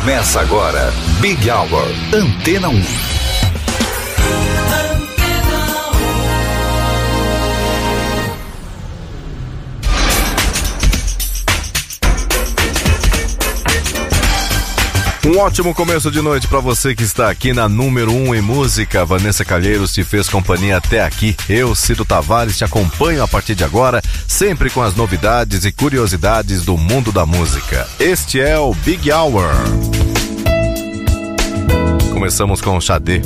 Começa agora, Big Hour, Antena 1. Um ótimo começo de noite para você que está aqui na número 1 um em música. Vanessa Calheiros te fez companhia até aqui. Eu, Ciro Tavares, te acompanho a partir de agora, sempre com as novidades e curiosidades do mundo da música. Este é o Big Hour. Começamos com o Xadê.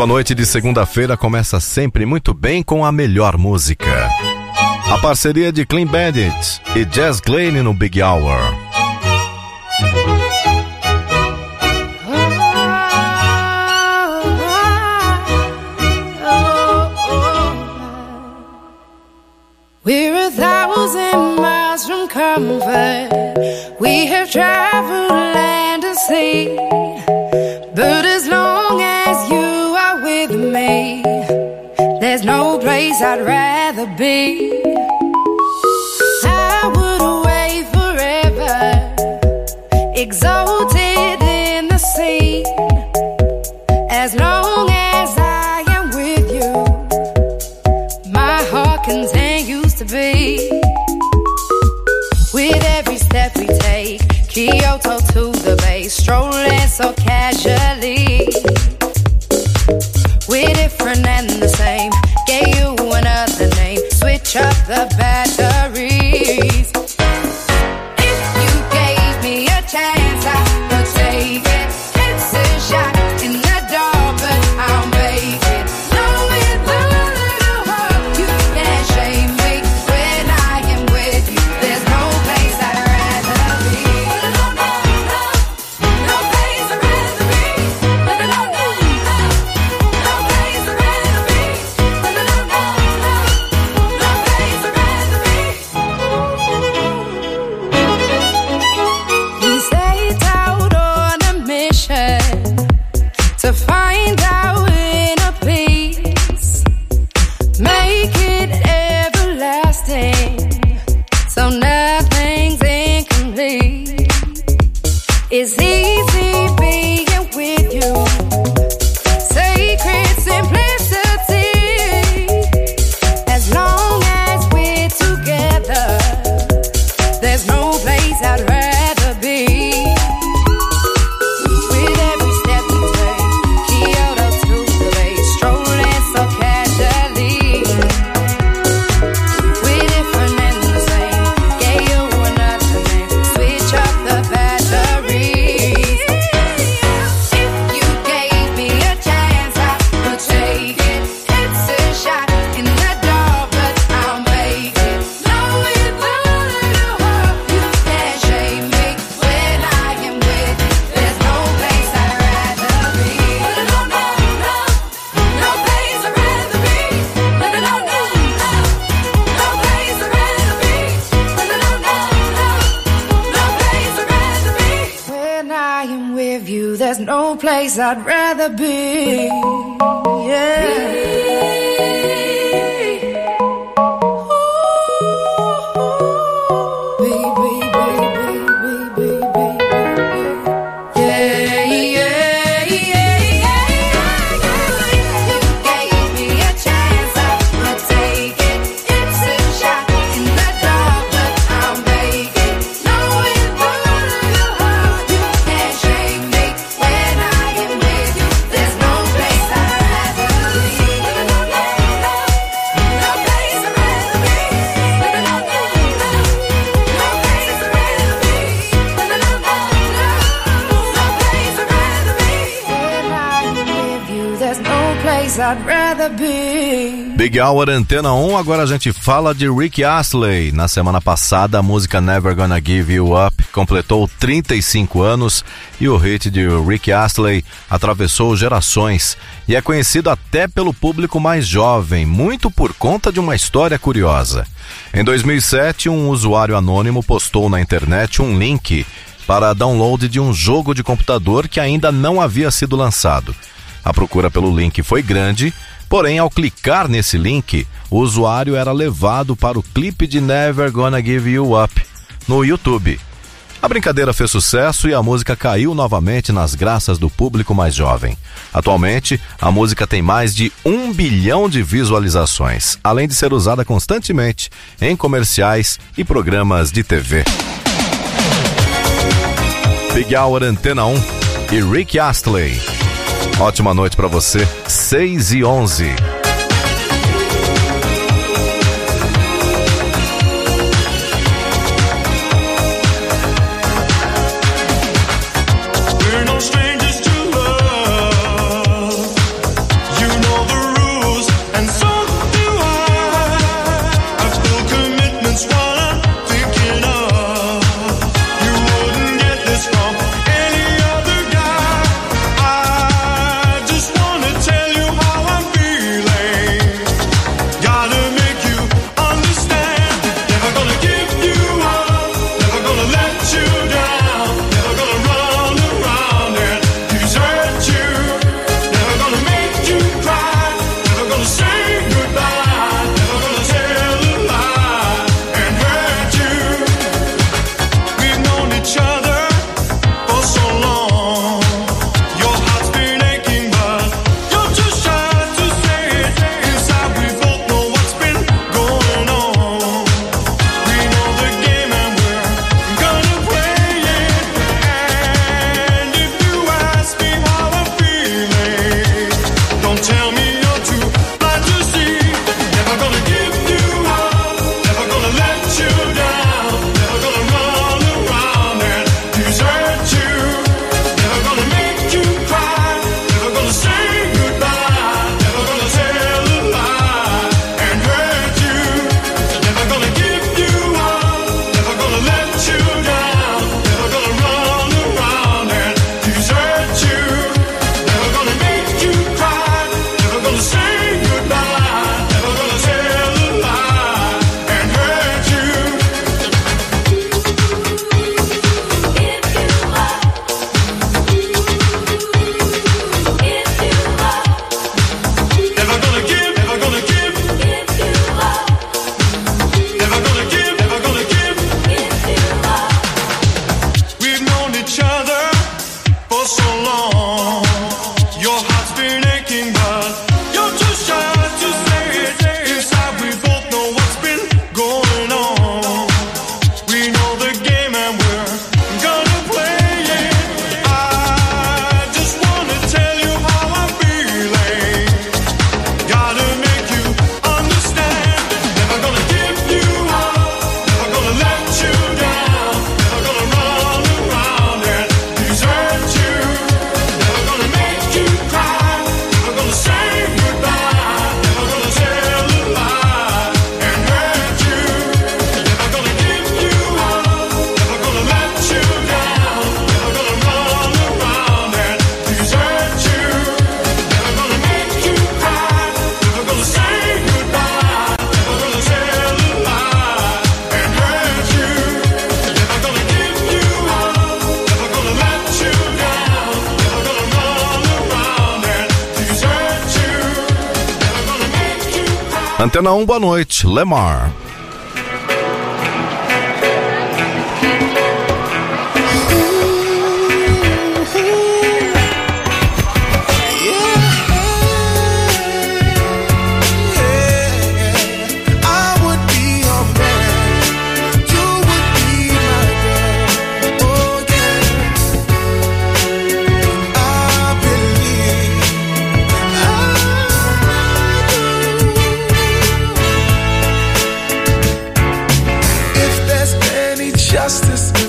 Sua noite de segunda-feira começa sempre muito bem com a melhor música. A parceria de Clean Bandit e Jazz Glane no Big Hour. We're a thousand miles from comfort. We have traveled land and sea. There's no place I'd rather be. I would away forever, exalted in the sea. As long as I am with you, my heart continues to be. With every step we take, Kyoto to the bay, strolling so casually. Big Hour Antena 1, agora a gente fala de Rick Astley. Na semana passada, a música Never Gonna Give You Up completou 35 anos e o hit de Rick Astley atravessou gerações e é conhecido até pelo público mais jovem, muito por conta de uma história curiosa. Em 2007, um usuário anônimo postou na internet um link para download de um jogo de computador que ainda não havia sido lançado. A procura pelo link foi grande, porém, ao clicar nesse link, o usuário era levado para o clipe de Never Gonna Give You Up no YouTube. A brincadeira fez sucesso e a música caiu novamente nas graças do público mais jovem. Atualmente, a música tem mais de um bilhão de visualizações, além de ser usada constantemente em comerciais e programas de TV. Big Hour Antena 1 e Rick Astley. Ótima noite para você, 6 e 11. Antena 1, boa noite. Lemar. justice.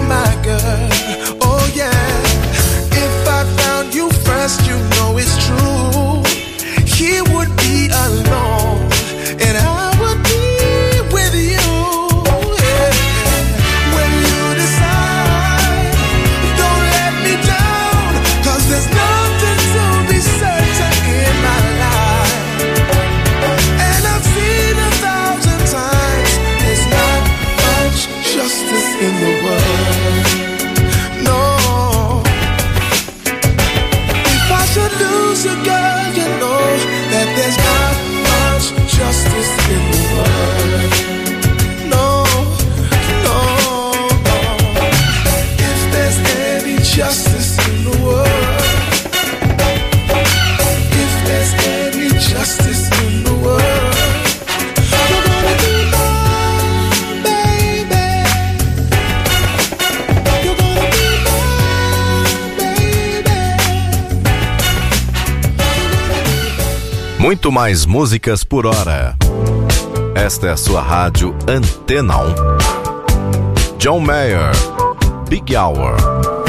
my girl. mais músicas por hora. Esta é a sua rádio Antena 1. John Mayer, Big Hour.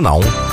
With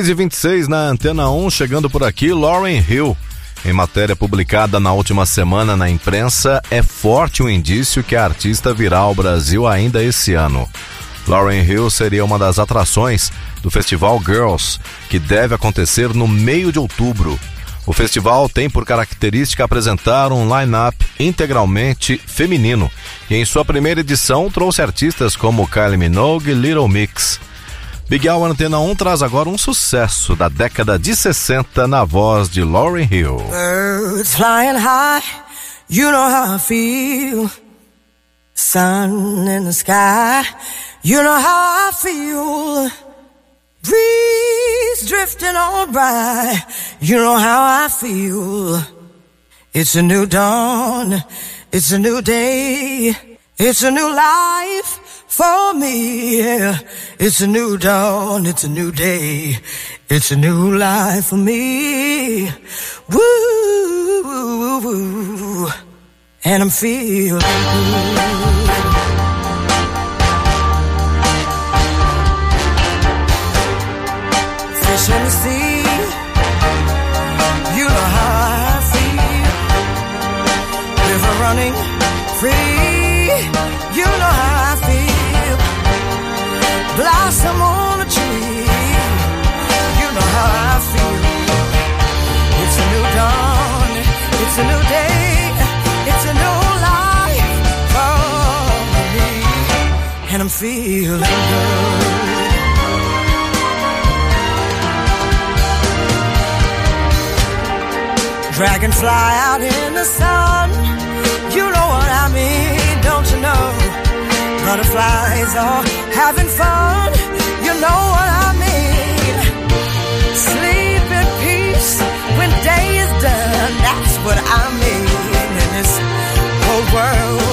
6 e 26 na Antena 1, chegando por aqui, Lauren Hill. Em matéria publicada na última semana na imprensa, é forte o indício que a artista virá ao Brasil ainda esse ano. Lauren Hill seria uma das atrações do festival Girls, que deve acontecer no meio de outubro. O festival tem por característica apresentar um line-up integralmente feminino e em sua primeira edição trouxe artistas como Kylie Minogue e Little Mix. Big Hour Antena 1 traz agora um sucesso da década de 60 na voz de Lauren Hill. Birds flying high, you know how I feel. Sun in the sky, you know how I feel. Breeze drifting on by, you know how I feel. It's a new dawn, it's a new day, it's a new life for me. Yeah. It's a new dawn, it's a new day, it's a new life for me. Woo, and I'm feeling. Fish in the sea, you know how I feel. River running free, feeling good. Dragonfly out in the sun. You know what I mean, don't you know? Butterflies are having fun. You know what I mean. Sleep in peace when day is done. That's what I mean. And this whole world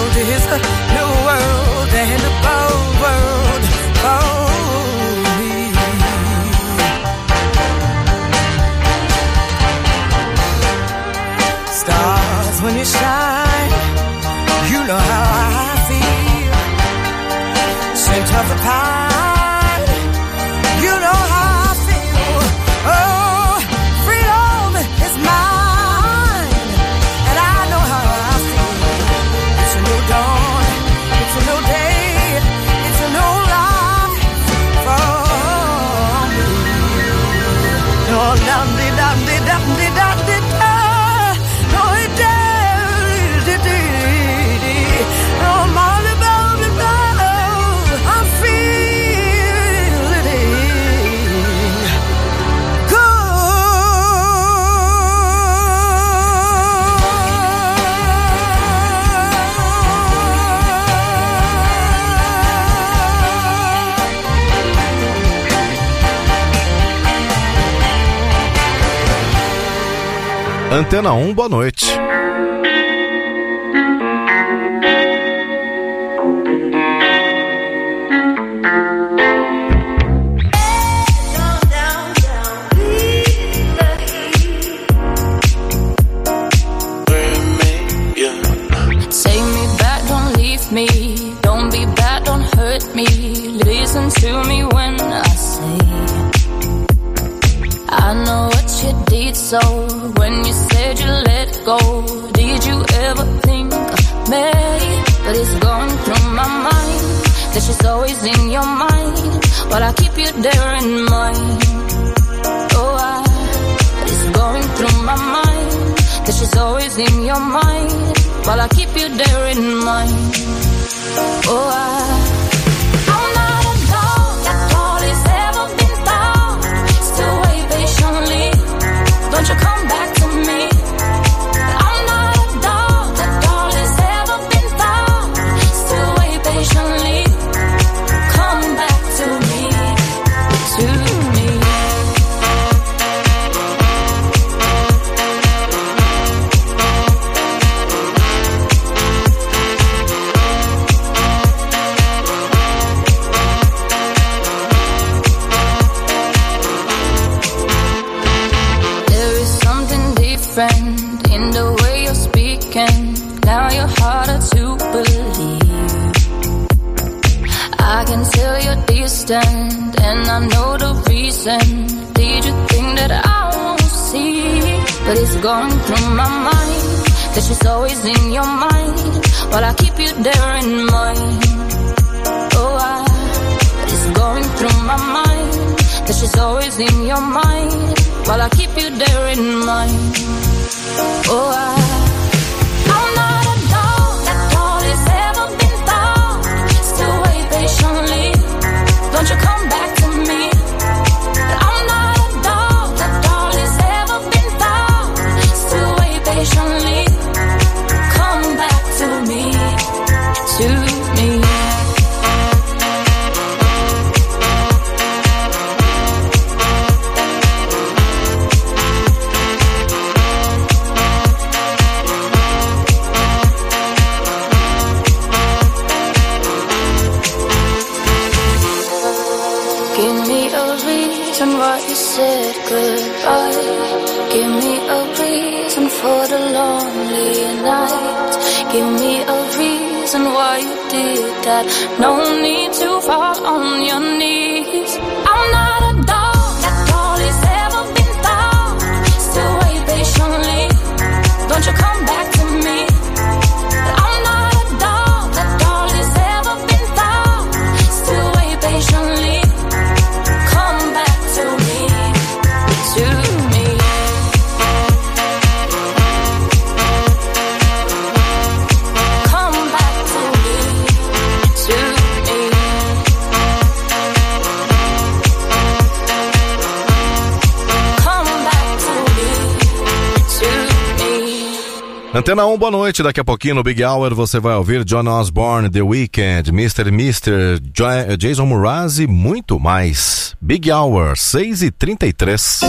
Antena 1, boa noite. In your mind. But I keep you there in mind. Oh, I, it's going through my mind that she's always in your mind. While I keep you there in mind. Oh, I. Antena 1, boa noite. Daqui a pouquinho no Big Hour você vai ouvir John Osborne, The Weeknd, Mr. Mister, Jason Mraz e muito mais. Big Hour, 6h33.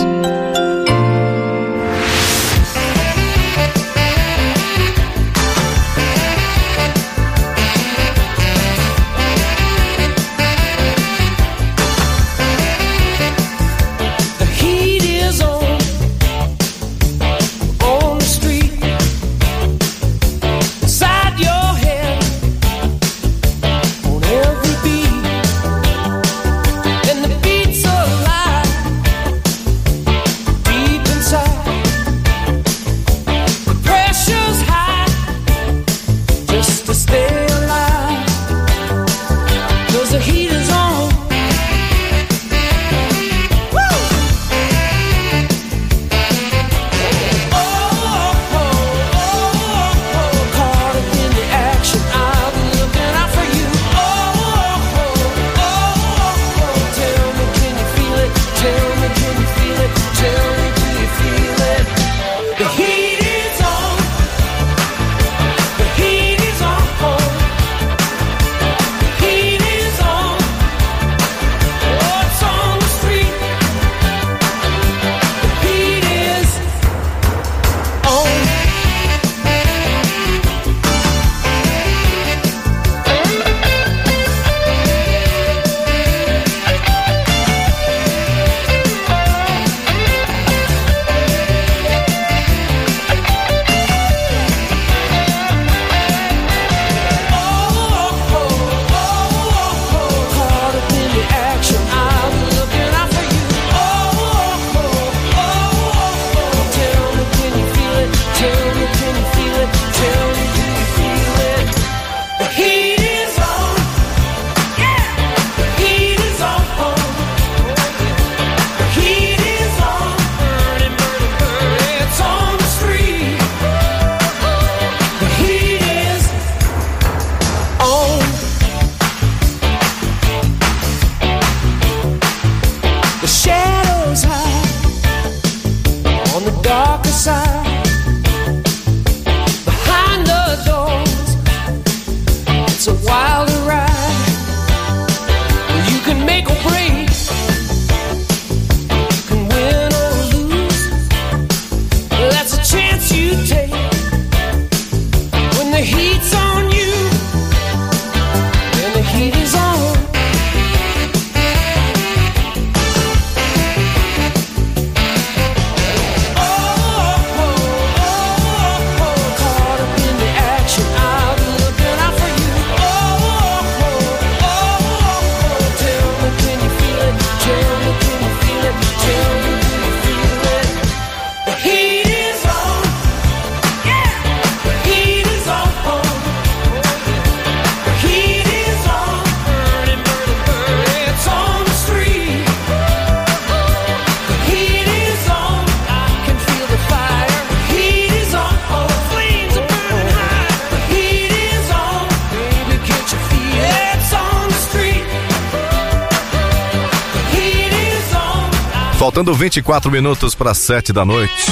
Faltando 24 minutos para 7 da noite.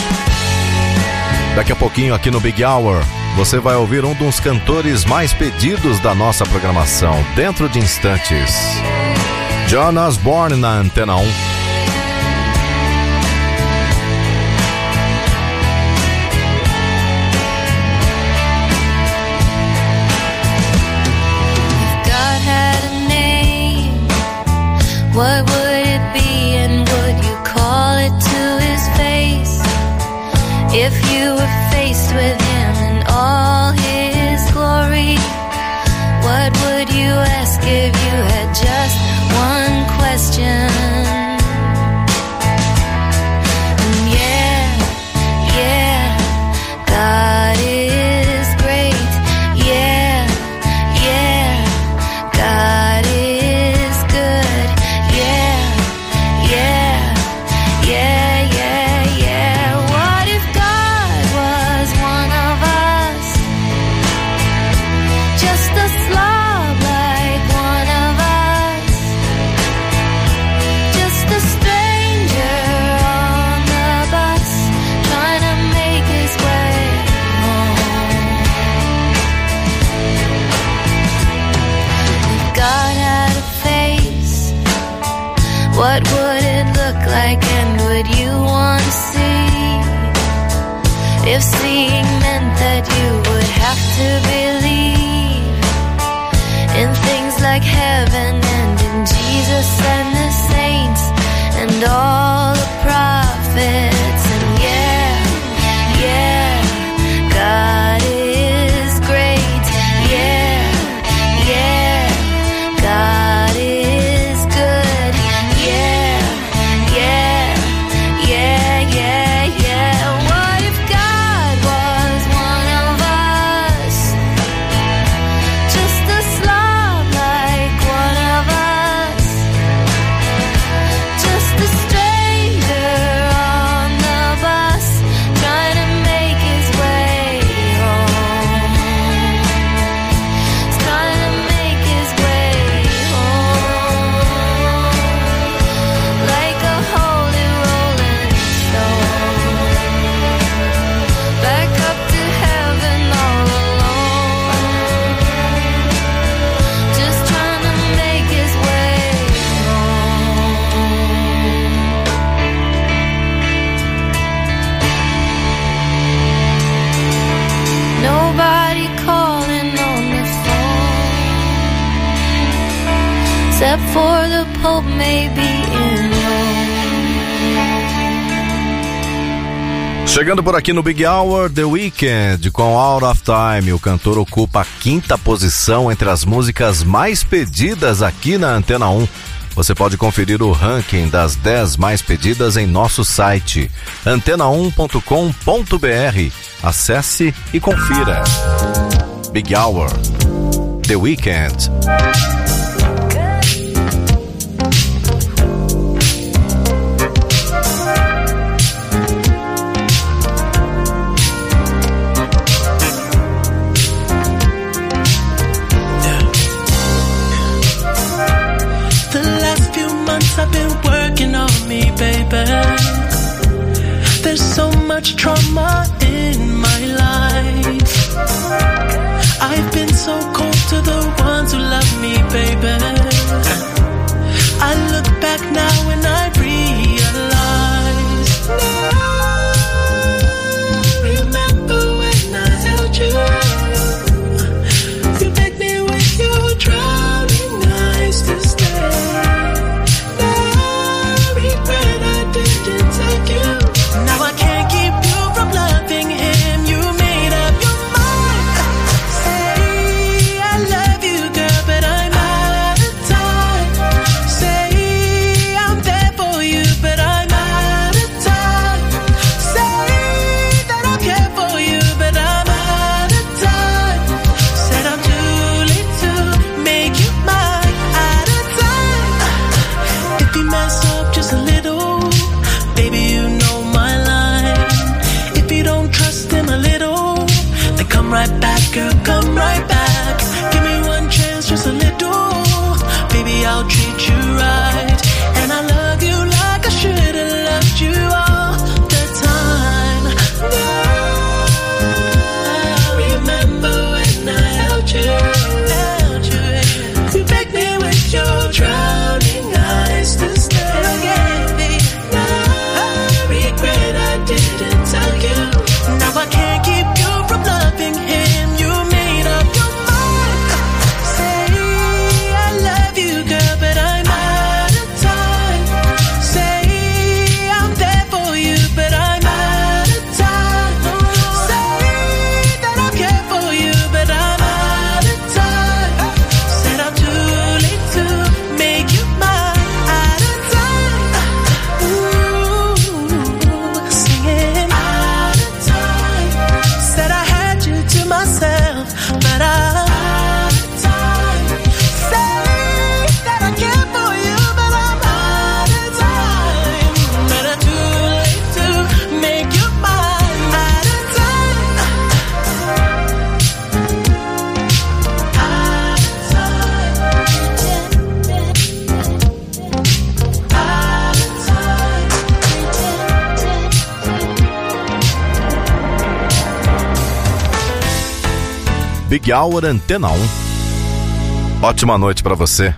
Daqui a pouquinho aqui no Big Hour, você vai ouvir um dos cantores mais pedidos da nossa programação, dentro de instantes. John Osborne na Antena 1. God had a name, what would with him in all his glory, what would you ask if you had just If seeing meant that you would have to believe in things like heaven and in Jesus and the saints and all Chegando por aqui no Big Hour, The Weeknd, com Out of Time, o cantor ocupa a quinta posição entre as músicas mais pedidas aqui na Antena 1. Você pode conferir o ranking das 10 mais pedidas em nosso site, antena1.com.br. Acesse e confira. Big Hour, The Weeknd. There's so much trauma in my life. I've been so cold to the ones who love me, baby. I look back now Happy Hour Antena 1. Ótima noite para você.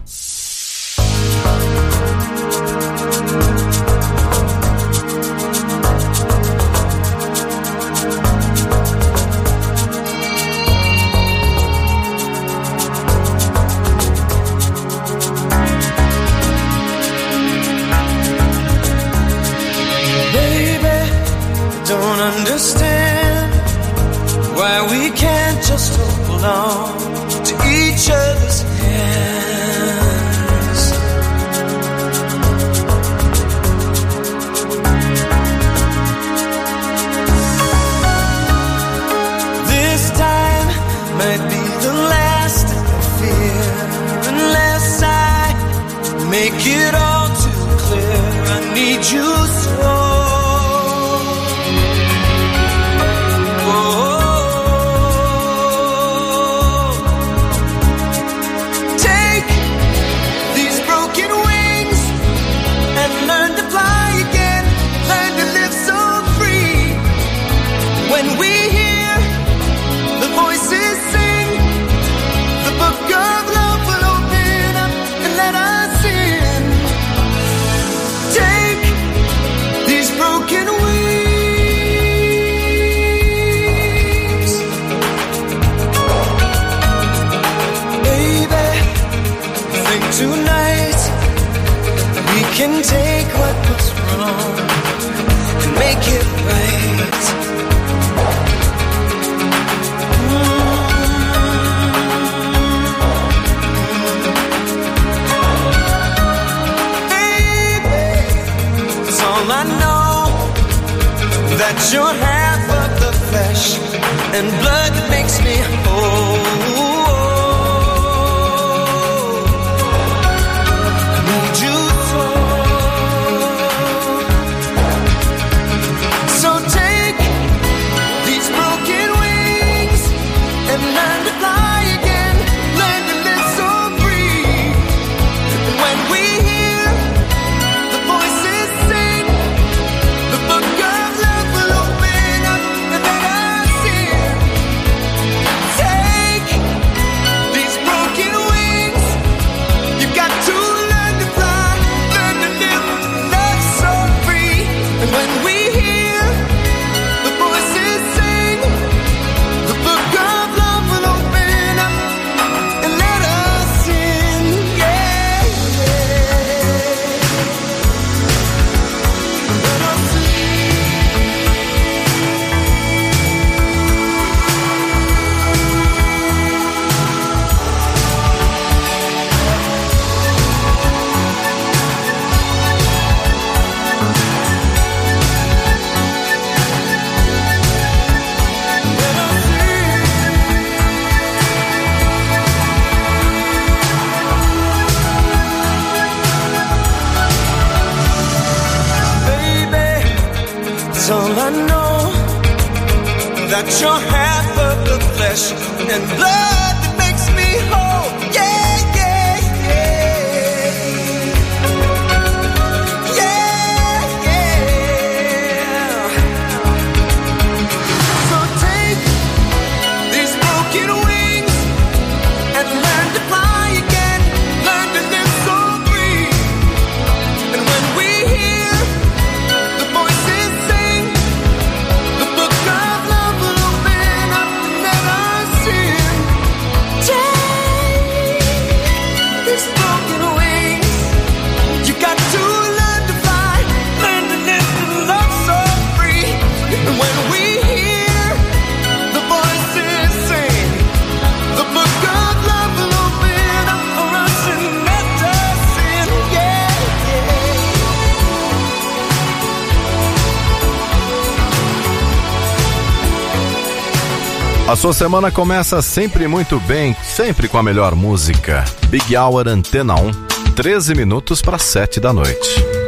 A sua semana começa sempre muito bem, sempre com a melhor música. Big Hour Antena 1, 13 minutos para 7 da noite.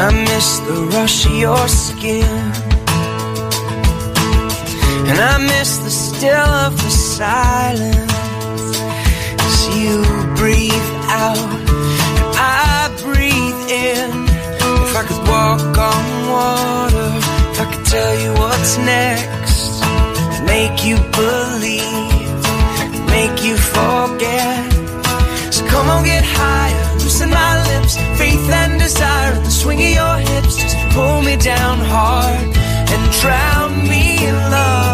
I miss the rush of your skin. And I miss the still of the silence as you breathe out and I breathe in. If I could walk on water, if I could tell you what's next, make you believe, make you forget. So come on, get higher, loosen my lips, faith and desire, and the swing of your hips just pull me down hard and drown me in love.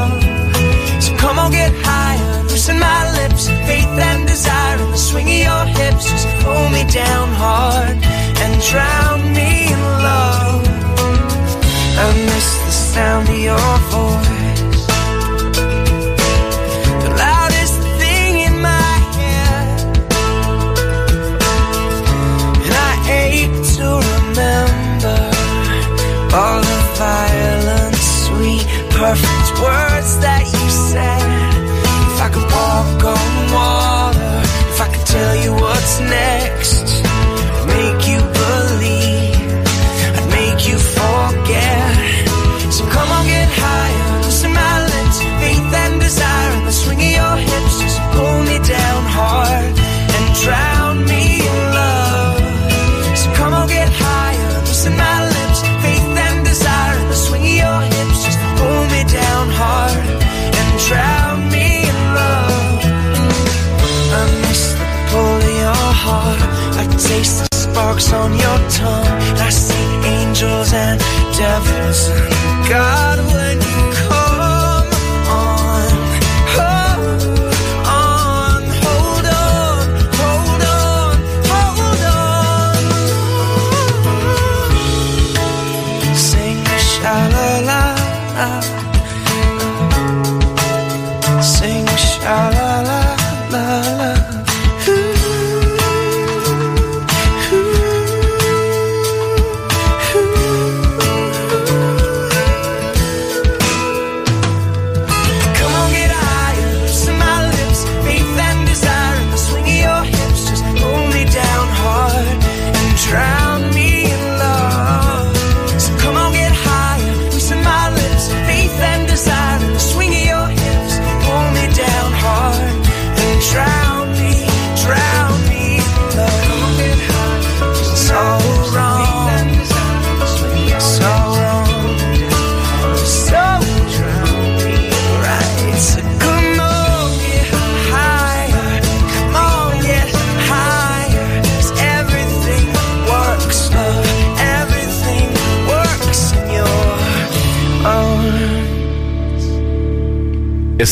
On, get higher, loosen my lips, faith and desire, and the swing of your hips just pull me down hard and drown me in love. I miss the sound of your voice, the loudest thing in my head. And I ache to remember all the violent, sweet, perfect words that you said. If I could tell you what's next,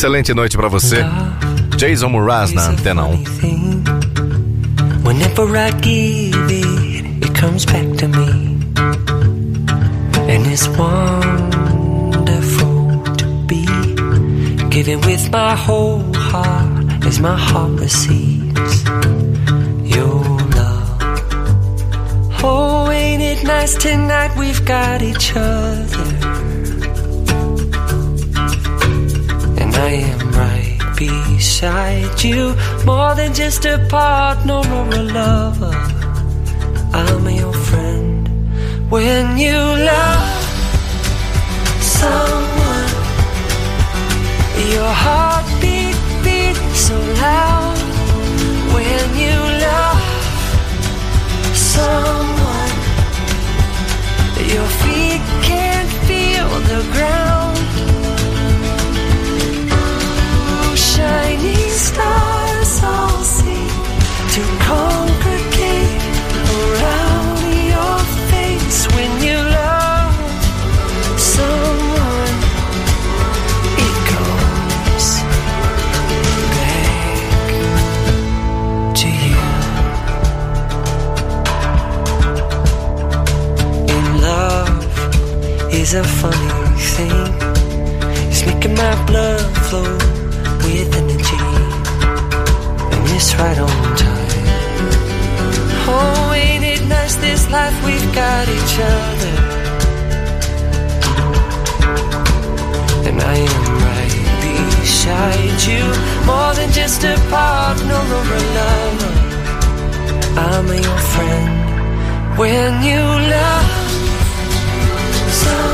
Excelente noite pra você. Jason Mraz na Antena 1. Thing. Whenever I give it, it comes back to me. And it's wonderful to be giving with my whole heart as my heart receives your love. Oh, ain't it nice tonight? We've got each other. I am right beside you, more than just a partner or a lover. I'm your friend. When you love someone, your heartbeat beats so loud. When you love someone, your feet can't feel the ground. Shining stars all seem to congregate around your face when you love someone. It goes back to you. In love is a funny thing. It's making my blood flow energy. And it's right on time. Oh, ain't it nice this life we've got each other? And I am right beside you, more than just a partner or a lover. I'm your friend when you love someone.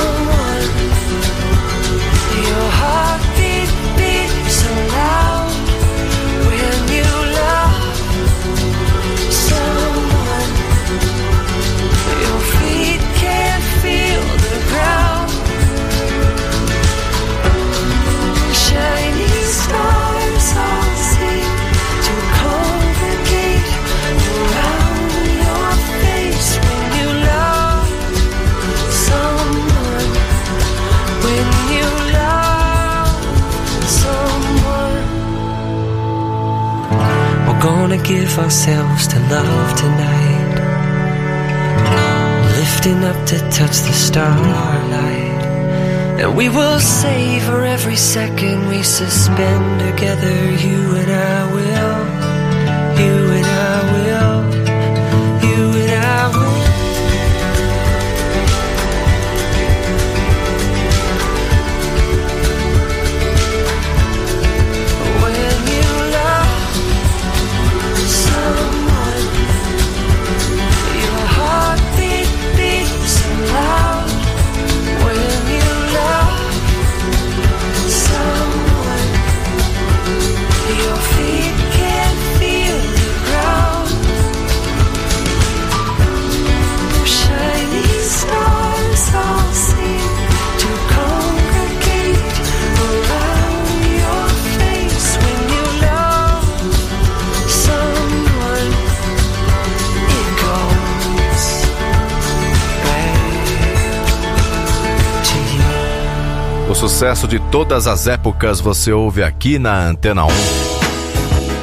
todas as épocas você ouve aqui na Antena 1.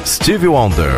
Steve Wonder.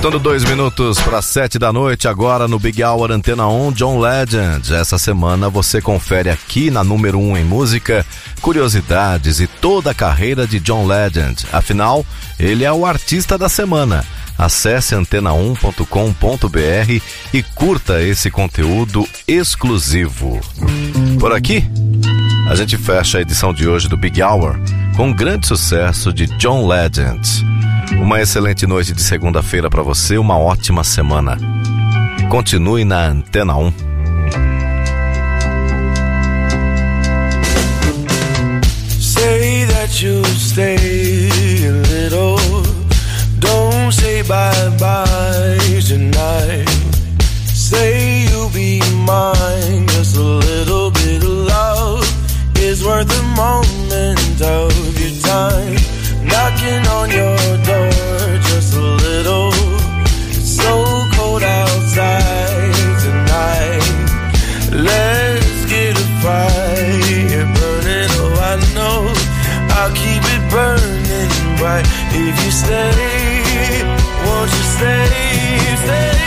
Faltando dois minutos para sete da noite, agora no Big Hour Antena 1, John Legend. Essa semana você confere aqui na número 1 um em música curiosidades e toda a carreira de John Legend. Afinal, ele é o artista da semana. Acesse antena1.com.br e curta esse conteúdo exclusivo. Por aqui, a gente fecha a edição de hoje do Big Hour com um grande sucesso de John Legend. Uma excelente noite de segunda-feira para você, uma ótima semana. Continue na Antena 1. Say that you'll stay a little. Don't say bye bye tonight. Say you'll be mine. Just a little bit of love is worth a moment of your time. Knocking on your door, just a little. It's so cold outside tonight. Let's get a fire burning. Oh, I know I'll keep it burning bright if you stay. Won't you stay? Stay.